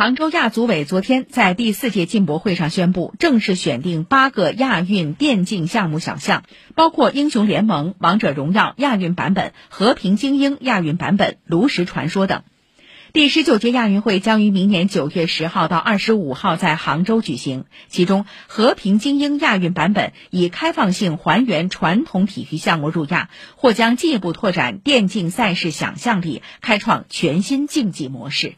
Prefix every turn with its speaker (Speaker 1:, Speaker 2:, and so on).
Speaker 1: 杭州亚组委昨天在第四届进博会上宣布，正式选定八个亚运电竞项目小项，包括英雄联盟、王者荣耀亚运版本、和平精英亚运版本、炉石传说等。第十九届亚运会将于明年九月十号到二十五号在杭州举行，其中和平精英亚运版本以开放性还原传统体育项目入亚，或将进一步拓展电竞赛事想象力，开创全新竞技模式。